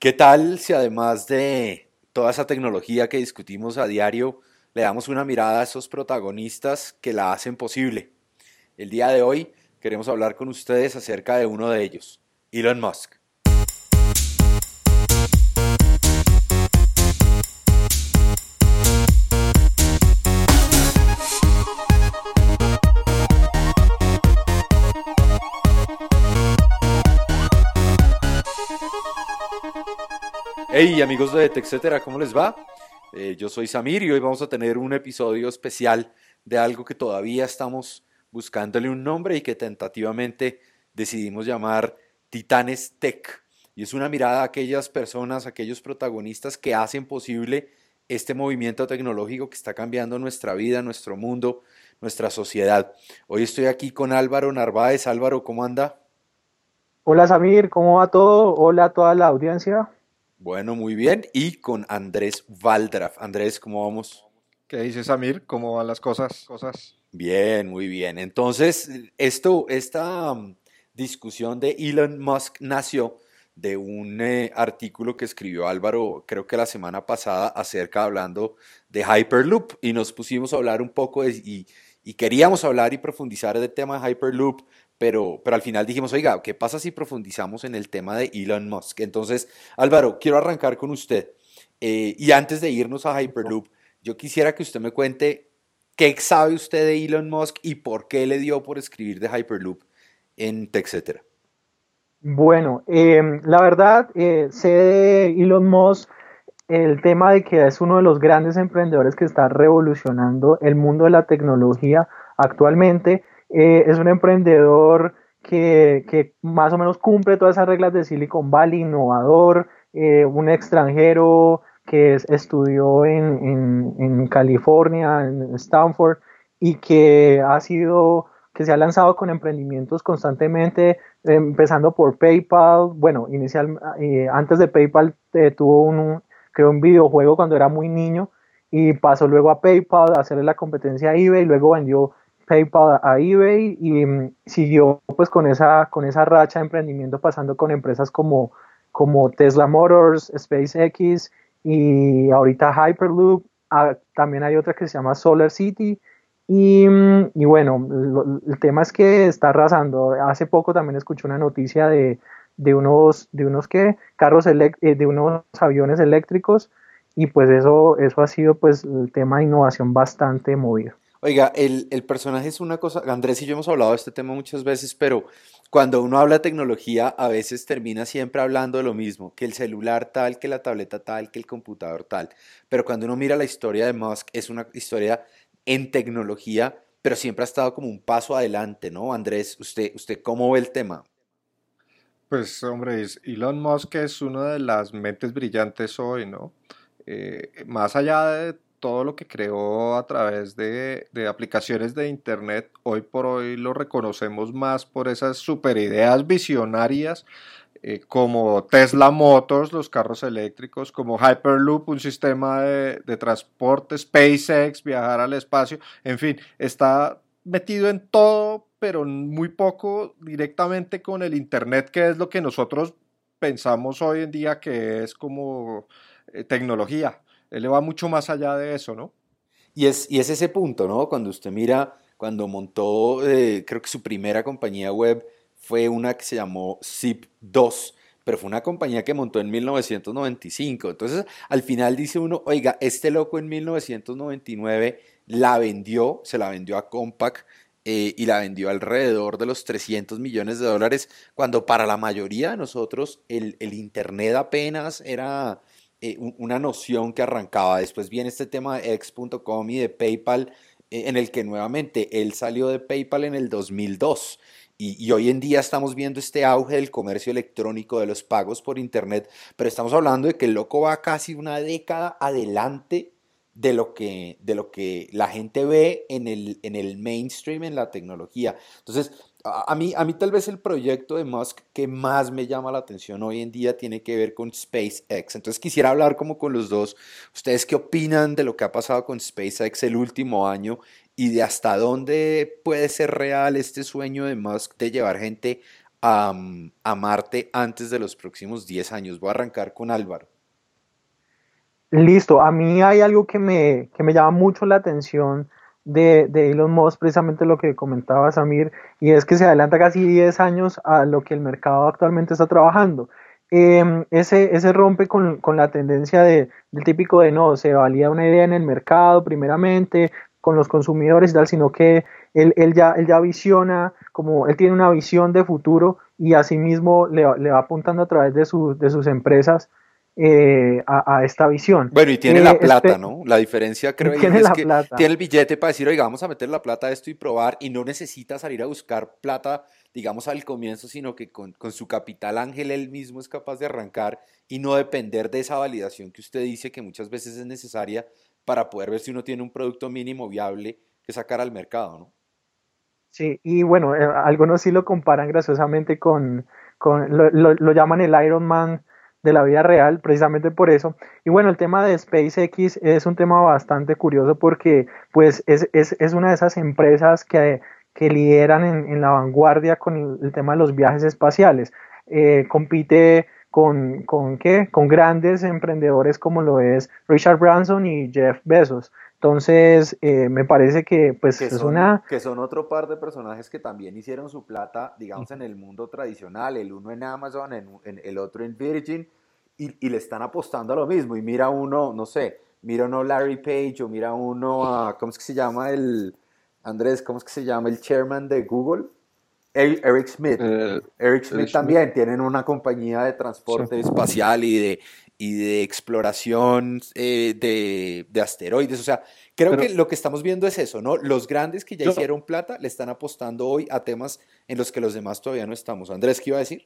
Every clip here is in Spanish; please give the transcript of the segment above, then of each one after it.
¿Qué tal si además de toda esa tecnología que discutimos a diario, le damos una mirada a esos protagonistas que la hacen posible? El día de hoy queremos hablar con ustedes acerca de uno de ellos, Elon Musk. Hey amigos de TechCetera, ¿cómo les va? Eh, yo soy Samir y hoy vamos a tener un episodio especial de algo que todavía estamos buscándole un nombre y que tentativamente decidimos llamar Titanes Tech. Y es una mirada a aquellas personas, aquellos protagonistas que hacen posible este movimiento tecnológico que está cambiando nuestra vida, nuestro mundo, nuestra sociedad. Hoy estoy aquí con Álvaro Narváez. Álvaro, ¿cómo anda? Hola Samir, ¿cómo va todo? Hola a toda la audiencia. Bueno, muy bien. Y con Andrés Valdraf. Andrés, ¿cómo vamos? ¿Qué dices, Samir? ¿Cómo van las cosas? cosas? Bien, muy bien. Entonces, esto, esta um, discusión de Elon Musk nació de un eh, artículo que escribió Álvaro, creo que la semana pasada, acerca hablando de Hyperloop. Y nos pusimos a hablar un poco y, y queríamos hablar y profundizar del tema de Hyperloop, pero, pero al final dijimos, oiga, ¿qué pasa si profundizamos en el tema de Elon Musk? Entonces, Álvaro, quiero arrancar con usted. Eh, y antes de irnos a Hyperloop, yo quisiera que usted me cuente qué sabe usted de Elon Musk y por qué le dio por escribir de Hyperloop en TechCetera. Bueno, em, la verdad, eh, sé de Elon Musk el tema de que es uno de los grandes emprendedores que está revolucionando el mundo de la tecnología actualmente eh, es un emprendedor que, más o menos cumple todas esas reglas de Silicon Valley, innovador, eh, un extranjero que estudió en, California, en Stanford, y que ha sido, que se ha lanzado con emprendimientos constantemente, empezando por PayPal, bueno, inicial, eh, antes de PayPal tuvo un, creó un videojuego cuando era muy niño, y pasó luego a PayPal a hacerle la competencia a eBay, y luego vendió PayPal a eBay y mm, siguió pues con esa, con esa racha de emprendimiento pasando con empresas como, como Tesla Motors, SpaceX y ahorita Hyperloop. Ah, también hay otra que se llama Solar City. Y, mm, y bueno, el tema es que está arrasando. Hace poco también escuché una noticia de, de unos, de unos ¿qué? carros eh, de unos aviones eléctricos y pues eso, eso ha sido pues el tema de innovación bastante movido. Oiga, el, personaje es una cosa, Andrés y yo hemos hablado de este tema muchas veces, pero cuando uno habla de tecnología, a veces termina siempre hablando de lo mismo, que el celular tal, que la tableta tal, que el computador tal. Pero cuando uno mira la historia de Musk, es una historia en tecnología, pero siempre ha estado como un paso adelante, ¿no? Andrés, ¿usted, usted cómo ve el tema? Pues hombre, Elon Musk es una de las mentes brillantes hoy, ¿no? Eh, más allá de todo lo que creó a través de, aplicaciones de Internet, hoy por hoy lo reconocemos más por esas super ideas visionarias eh, como Tesla Motors, los carros eléctricos, como Hyperloop, un sistema de, de transporte, SpaceX, viajar al espacio, en fin, está metido en todo, pero muy poco directamente con el Internet, que es lo que nosotros pensamos hoy en día que es como eh, tecnología. Él va mucho más allá de eso, ¿no? Y es, y es ese punto, ¿no? Cuando usted mira, cuando montó, eh, creo que su primera compañía web fue una que se llamó Zip2, pero fue una compañía que montó en 1995. Entonces, al final dice uno, oiga, este loco en 1999 la vendió, se la vendió a Compaq eh, y la vendió alrededor de los 300 millones de dólares, cuando para la mayoría de nosotros el Internet apenas era eh, una noción que arrancaba. Después viene este tema de X.com y de PayPal, eh, en el que nuevamente él salió de PayPal en el 2002. Y, y, hoy en día estamos viendo este auge del comercio electrónico, de los pagos por Internet, pero estamos hablando de que el loco va casi una década adelante de lo que, de lo que la gente ve en el, en el mainstream, en la tecnología. Entonces, a mí, a mí tal vez el proyecto de Musk que más me llama la atención hoy en día tiene que ver con SpaceX. Entonces quisiera hablar como con los dos. ¿Ustedes qué opinan de lo que ha pasado con SpaceX el último año y de hasta dónde puede ser real este sueño de Musk de llevar gente a, a Marte antes de los próximos 10 años? Voy a arrancar con Álvaro. Listo, a mí hay algo que me, que me llama mucho la atención de, de, Elon Musk, precisamente lo que comentaba Samir, y es que se adelanta casi 10 años a lo que el mercado actualmente está trabajando. Eh, ese, ese rompe con, con la tendencia de, del típico de no, se valida una idea en el mercado primeramente, con los consumidores y tal, sino que él, él, ya, él ya visiona, como él tiene una visión de futuro y asimismo le, le va apuntando a través de, de sus empresas eh, a, a, esta visión. Bueno, y tiene eh, la plata, este, ¿no? La diferencia creo que es que plata. tiene el billete para decir, oiga, vamos a meter la plata a esto y probar, y no necesita salir a buscar plata, digamos, al comienzo, sino que con, con su capital ángel él mismo es capaz de arrancar y no depender de esa validación que usted dice que muchas veces es necesaria para poder ver si uno tiene un producto mínimo viable que sacar al mercado, ¿no? Sí, y bueno, eh, algunos sí lo comparan graciosamente con, con lo, lo, lo llaman el Iron Man de la vida real, precisamente por eso. Y bueno, el tema de SpaceX es un tema bastante curioso porque pues es, es, es una de esas empresas que, que lideran en, en, la vanguardia con el, tema de los viajes espaciales. Eh, compite con, con, ¿qué? con grandes emprendedores como lo es Richard Branson y Jeff Bezos. Entonces, eh, me parece que pues que es una... Que son otro par de personajes que también hicieron su plata, digamos, en el mundo tradicional, el uno en Amazon, en, en el otro en Virgin, y, y, le están apostando a lo mismo. Y mira uno, no sé, mira uno Larry Page o mira uno a, ¿cómo es que se llama el, Andrés, ¿cómo es que se llama el chairman de Google? Eric Smith. Uh, Eric Smith Eric también Smith. tienen una compañía de transporte sí. espacial y de, y de exploración eh, de, de, asteroides. O sea, creo Pero, que lo que estamos viendo es eso, ¿no? Los grandes que ya yo, hicieron plata le están apostando hoy a temas en los que los demás todavía no estamos. Andrés, ¿qué iba a decir?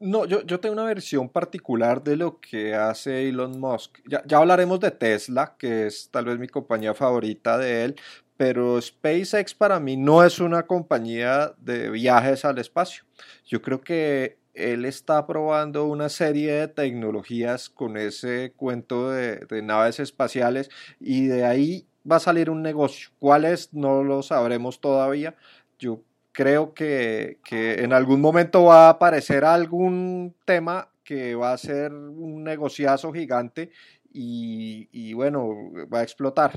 No, yo, yo tengo una versión particular de lo que hace Elon Musk. Ya, ya hablaremos de Tesla, que es tal vez mi compañía favorita de él, pero SpaceX para mí no es una compañía de viajes al espacio. Yo creo que él está probando una serie de tecnologías con ese cuento de, naves espaciales y de ahí va a salir un negocio. ¿Cuál es? No lo sabremos todavía. Yo creo que, que en algún momento va a aparecer algún tema que va a ser un negociazo gigante y, y bueno, va a explotar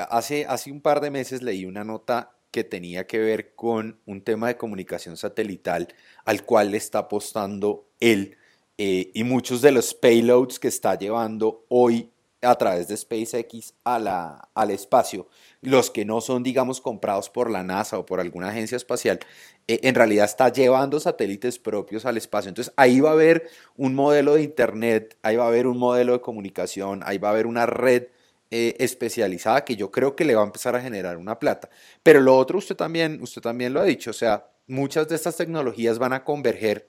hace, hace un par de meses leí una nota que tenía que ver con un tema de comunicación satelital al cual le está apostando él eh, y muchos de los payloads que está llevando hoy a través de SpaceX a al espacio, los que no son, digamos, comprados por la NASA o por alguna agencia espacial, eh, en realidad está llevando satélites propios al espacio. Entonces ahí va a haber un modelo de Internet, ahí va a haber un modelo de comunicación, ahí va a haber una red eh, especializada que yo creo que le va a empezar a generar una plata. Pero lo otro usted también, usted también lo ha dicho, o sea, muchas de estas tecnologías van a converger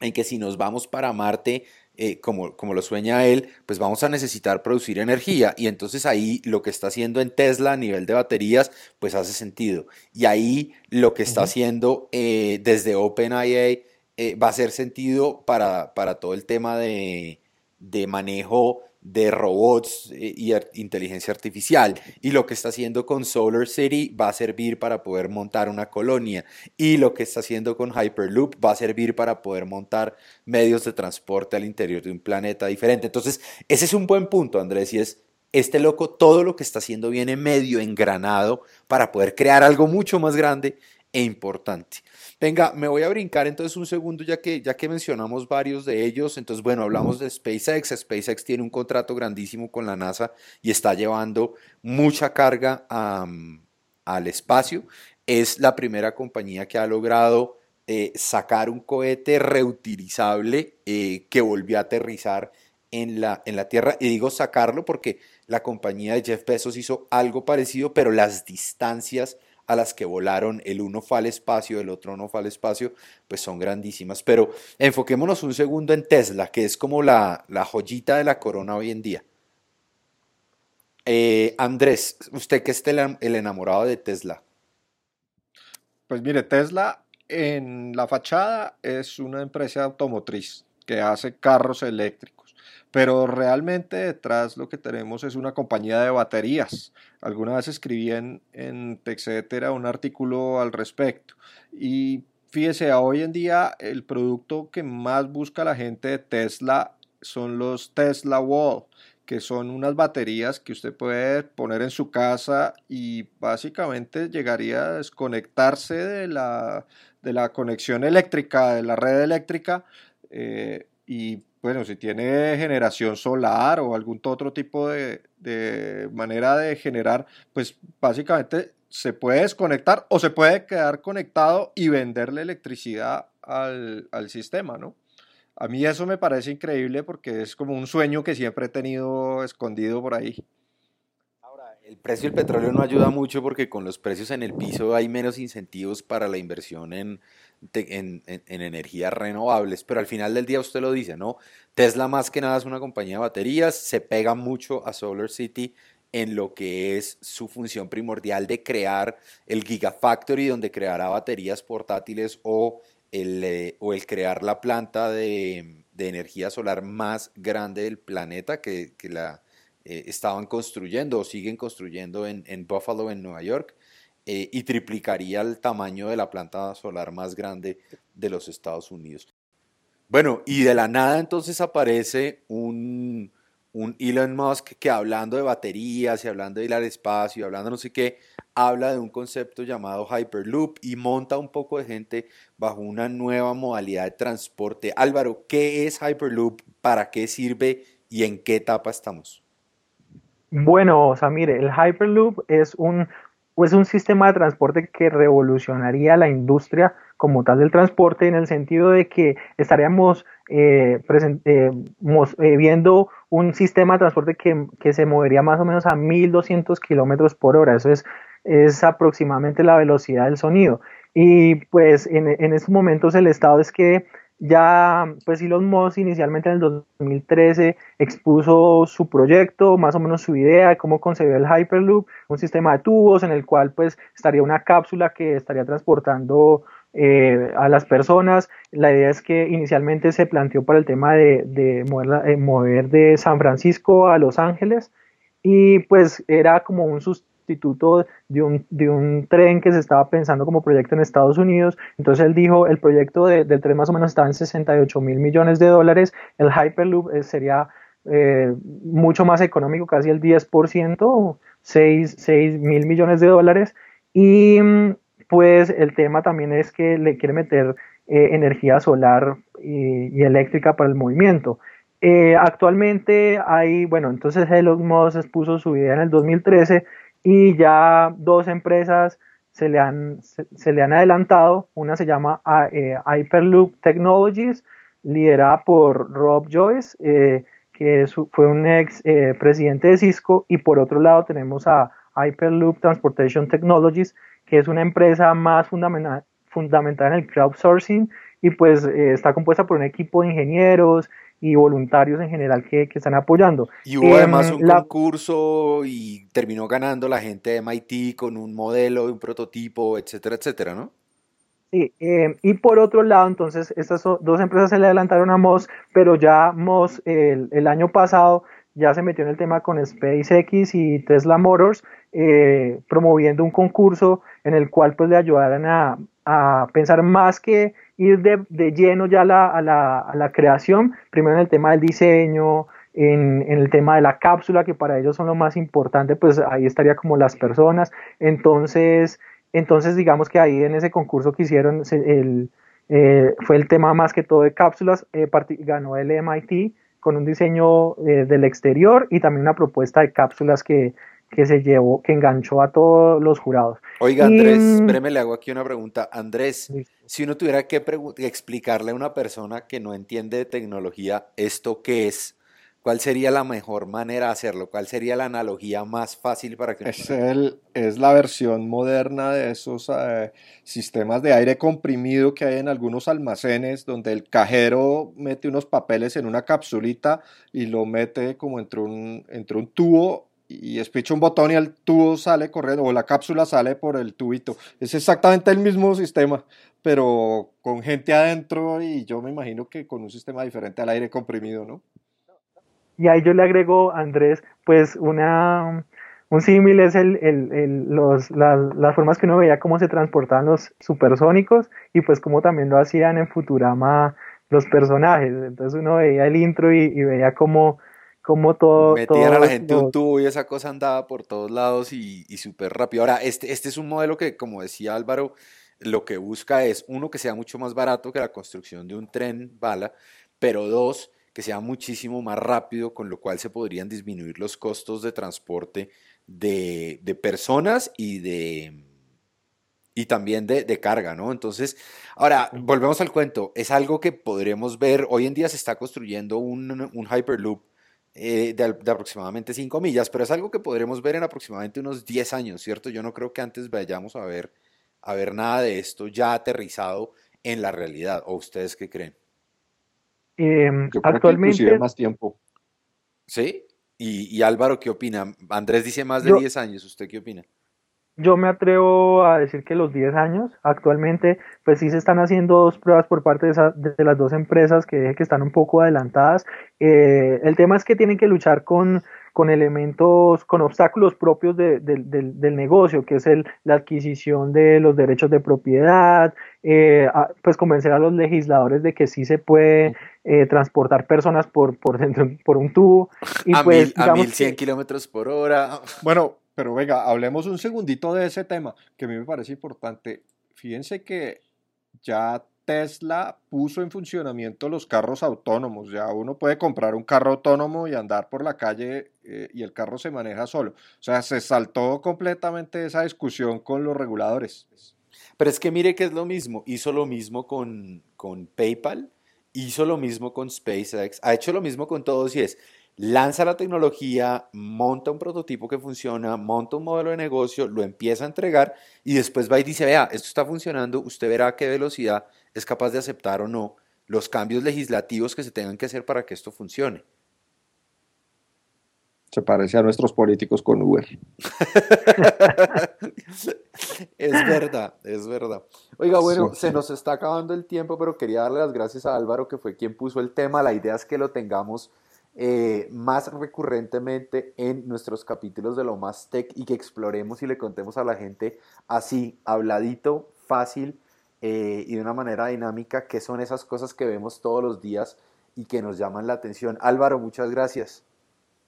en que si nos vamos para Marte, eh, como, como lo sueña él, pues vamos a necesitar producir energía. Y entonces ahí lo que está haciendo en Tesla a nivel de baterías, pues hace sentido. Y ahí lo que está uh -huh. haciendo eh, desde OpenIA eh, va a hacer sentido para, para todo el tema de, de manejo de robots eh, y inteligencia artificial. Y lo que está haciendo con Solar City va a servir para poder montar una colonia. Y lo que está haciendo con Hyperloop va a servir para poder montar medios de transporte al interior de un planeta diferente. Entonces, ese es un buen punto, Andrés, y es este loco todo lo que está haciendo viene medio engranado para poder crear algo mucho más grande e importante. Venga, me voy a brincar entonces un segundo ya que, ya que mencionamos varios de ellos. Entonces, bueno, hablamos de SpaceX. SpaceX tiene un contrato grandísimo con la NASA y está llevando mucha carga al espacio. Es la primera compañía que ha logrado eh, sacar un cohete reutilizable eh, que volvió a aterrizar en la, en la Tierra. Y digo sacarlo porque la compañía de Jeff Bezos hizo algo parecido, pero las distancias a las que volaron, el uno fue al espacio, el otro no fue al espacio, pues son grandísimas. Pero enfoquémonos un segundo en Tesla, que es como la, la joyita de la corona hoy en día. Eh, Andrés, usted que es el enamorado de Tesla. Pues mire, Tesla en la fachada es una empresa automotriz que hace carros eléctricos pero realmente detrás lo que tenemos es una compañía de baterías. Alguna vez escribí en, en TechCetera un artículo al respecto y fíjese, hoy en día el producto que más busca la gente de Tesla son los Tesla Wall, que son unas baterías que usted puede poner en su casa y básicamente llegaría a desconectarse de la, de la conexión eléctrica, de la red eléctrica, eh, y bueno, si tiene generación solar o algún otro tipo de, manera de generar, pues básicamente se puede desconectar o se puede quedar conectado y venderle electricidad al, al sistema, ¿no? A mí eso me parece increíble porque es como un sueño que siempre he tenido escondido por ahí. Ahora, el precio del petróleo no ayuda mucho porque con los precios en el piso hay menos incentivos para la inversión en, en, en, en, energías renovables, pero al final del día usted lo dice, ¿no? Tesla más que nada es una compañía de baterías, se pega mucho a Solar City en lo que es su función primordial de crear el Gigafactory, donde creará baterías portátiles o el, eh, o el crear la planta de, de, energía solar más grande del planeta que, que la eh, estaban construyendo o siguen construyendo en, en Buffalo, en Nueva York, eh, y triplicaría el tamaño de la planta solar más grande de los Estados Unidos. Bueno, y de la nada entonces aparece un, un Elon Musk que hablando de baterías y hablando de ir al espacio y hablando no sé qué, habla de un concepto llamado Hyperloop y monta un poco de gente bajo una nueva modalidad de transporte. Álvaro, ¿qué es Hyperloop? ¿Para qué sirve? ¿Y en qué etapa estamos? Bueno, o sea, mire, el Hyperloop es un, es un sistema de transporte que revolucionaría la industria como tal del transporte en el sentido de que estaríamos eh, eh, eh, viendo un sistema de transporte que, que, se movería más o menos a 1200 kilómetros por hora. Eso es, es aproximadamente la velocidad del sonido. Y pues en, en estos momentos el estado es que ya, pues Elon Musk inicialmente en el 2013 expuso su proyecto, más o menos su idea de cómo concebir el Hyperloop, un sistema de tubos en el cual pues estaría una cápsula que estaría transportando eh, a las personas. La idea es que inicialmente se planteó para el tema de, de mover, eh, mover, de San Francisco a Los Ángeles y pues era como un sustituto de un, de un tren que se estaba pensando como proyecto en Estados Unidos. Entonces él dijo, el proyecto de, del tren más o menos estaba en 68 mil millones de dólares, el Hyperloop eh, sería eh, mucho más económico, casi el 10%, 6, 6 mil millones de dólares. Y mm, pues el tema también es que le quiere meter eh, energía solar y, eléctrica para el movimiento. Eh, actualmente hay, bueno, entonces Elon Musk puso su idea en el 2013 y ya dos empresas se le han, se, le han adelantado. Una se llama eh, Hyperloop Technologies, liderada por Rob Joyce, eh, que fue un ex eh, presidente de Cisco, y por otro lado tenemos a Hyperloop Transportation Technologies, que es una empresa más fundamental, fundamental en el crowdsourcing y pues está compuesta por un equipo de ingenieros y voluntarios en general que, que están apoyando. Y hubo eh, además un la... concurso y terminó ganando la gente de MIT con un modelo, un prototipo, etcétera, etcétera, ¿no? Sí, eh, y por otro lado, entonces, estas dos empresas se le adelantaron a Moss, pero ya Moss el, el año pasado ya se metió en el tema con SpaceX y Tesla Motors, eh, promoviendo un concurso en el cual pues le ayudaran a, a pensar más que ir de, de lleno ya la, a, la, a, la, creación, primero en el tema del diseño, en, en, el tema de la cápsula, que para ellos son lo más importante, pues ahí estaría como las personas. Entonces, entonces digamos que ahí en ese concurso que hicieron, el, eh, fue el tema más que todo de cápsulas, eh, ganó el MIT con un diseño eh, del exterior y también una propuesta de cápsulas que, que se llevó, que enganchó a todos los jurados. Oiga, Andrés, y, espéreme, le hago aquí una pregunta. Andrés, sí. si uno tuviera que explicarle a una persona que no entiende de tecnología esto qué es, ¿cuál sería la mejor manera de hacerlo? ¿Cuál sería la analogía más fácil para que... Es, el, es la versión moderna de esos eh, sistemas de aire comprimido que hay en algunos almacenes, donde el cajero mete unos papeles en una capsulita y lo mete como entre un, entre un tubo y espicha un botón y el tubo sale corriendo, o la cápsula sale por el tubito. Es exactamente el mismo sistema, pero con gente adentro y yo me imagino que con un sistema diferente al aire comprimido, ¿no? Y ahí yo le agrego, Andrés, pues una, un símil es el, el, los, las, formas que uno veía cómo se transportaban los supersónicos y pues cómo también lo hacían en Futurama los personajes. Entonces uno veía el intro y, veía cómo, cómo todo... Metían a la gente un tubo y esa cosa andaba por todos lados y, y súper rápido. Ahora, este, este es un modelo que, como decía Álvaro, lo que busca es, uno, que sea mucho más barato que la construcción de un tren bala, pero dos, que sea muchísimo más rápido, con lo cual se podrían disminuir los costos de transporte de, personas y de y también de, carga, ¿no? Entonces, ahora, volvemos al cuento, es algo que podremos ver, hoy en día se está construyendo un, un Hyperloop eh, de, de, aproximadamente 5 millas, pero es algo que podremos ver en aproximadamente unos 10 años, ¿cierto? Yo no creo que antes vayamos a ver, a ver nada de esto ya aterrizado en la realidad, ¿o ustedes qué creen? Em, actualmente... más tiempo. ¿Sí? Y, Álvaro, ¿qué opina? Andrés dice más de 10 años, ¿usted qué opina? Yo me atrevo a decir que los 10 años, actualmente, pues sí se están haciendo dos pruebas por parte de, las dos empresas que, que, están un poco adelantadas. Eh, el tema es que tienen que luchar con, con elementos, con obstáculos propios del negocio, que es el, la adquisición de los derechos de propiedad, eh, pues convencer a los legisladores de que sí se puede eh, transportar personas por, por, dentro, por un tubo. Y a, pues, mil, a 1100 kilómetros por hora. Bueno, pero venga, hablemos un segundito de ese tema, que a mí me parece importante. Fíjense que ya Tesla puso en funcionamiento los carros autónomos. Ya uno puede comprar un carro autónomo y andar por la calle eh, y el carro se maneja solo. O sea, se saltó completamente esa discusión con los reguladores. Pero es que mire que es lo mismo. Hizo lo mismo con, con PayPal, hizo lo mismo con SpaceX, ha hecho lo mismo con todos y es lanza la tecnología, monta un prototipo que funciona, monta un modelo de negocio, lo empieza a entregar y después va y dice, vea, esto está funcionando, usted verá a qué velocidad es capaz de aceptar o no los cambios legislativos que se tengan que hacer para que esto funcione. Se parece a nuestros políticos con Uber. es verdad, es verdad. Oiga, bueno, se nos está acabando el tiempo, pero quería darle las gracias a Álvaro, que fue quien puso el tema. La idea es que lo tengamos eh, más recurrentemente en nuestros capítulos de lo más tech y que exploremos y le contemos a la gente así, habladito, fácil eh, y de una manera dinámica, qué son esas cosas que vemos todos los días y que nos llaman la atención. Álvaro, muchas gracias.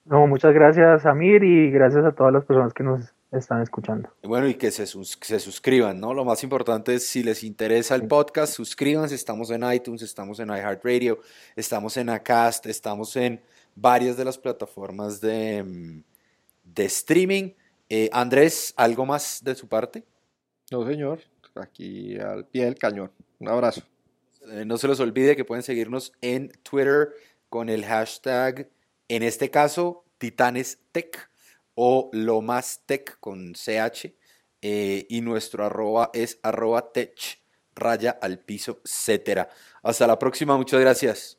No, muchas gracias, Amir, y gracias a todas las personas que nos están escuchando. Bueno, y que se, se suscriban, ¿no? Lo más importante es si les interesa el podcast, suscríbanse. Estamos en iTunes, estamos en iHeartRadio, estamos en Acast, estamos en varias de las plataformas de, mm, de streaming. Eh, Andrés, ¿algo más de su parte? No, señor. Aquí al pie del cañón. Un abrazo. Eh, no se les olvide que pueden seguirnos en Twitter con el hashtag, en este caso, Titanes Tech o lo más tech con CH. Eh, y nuestro arroba es arroba tech raya al piso, etcétera. Hasta la próxima, muchas gracias.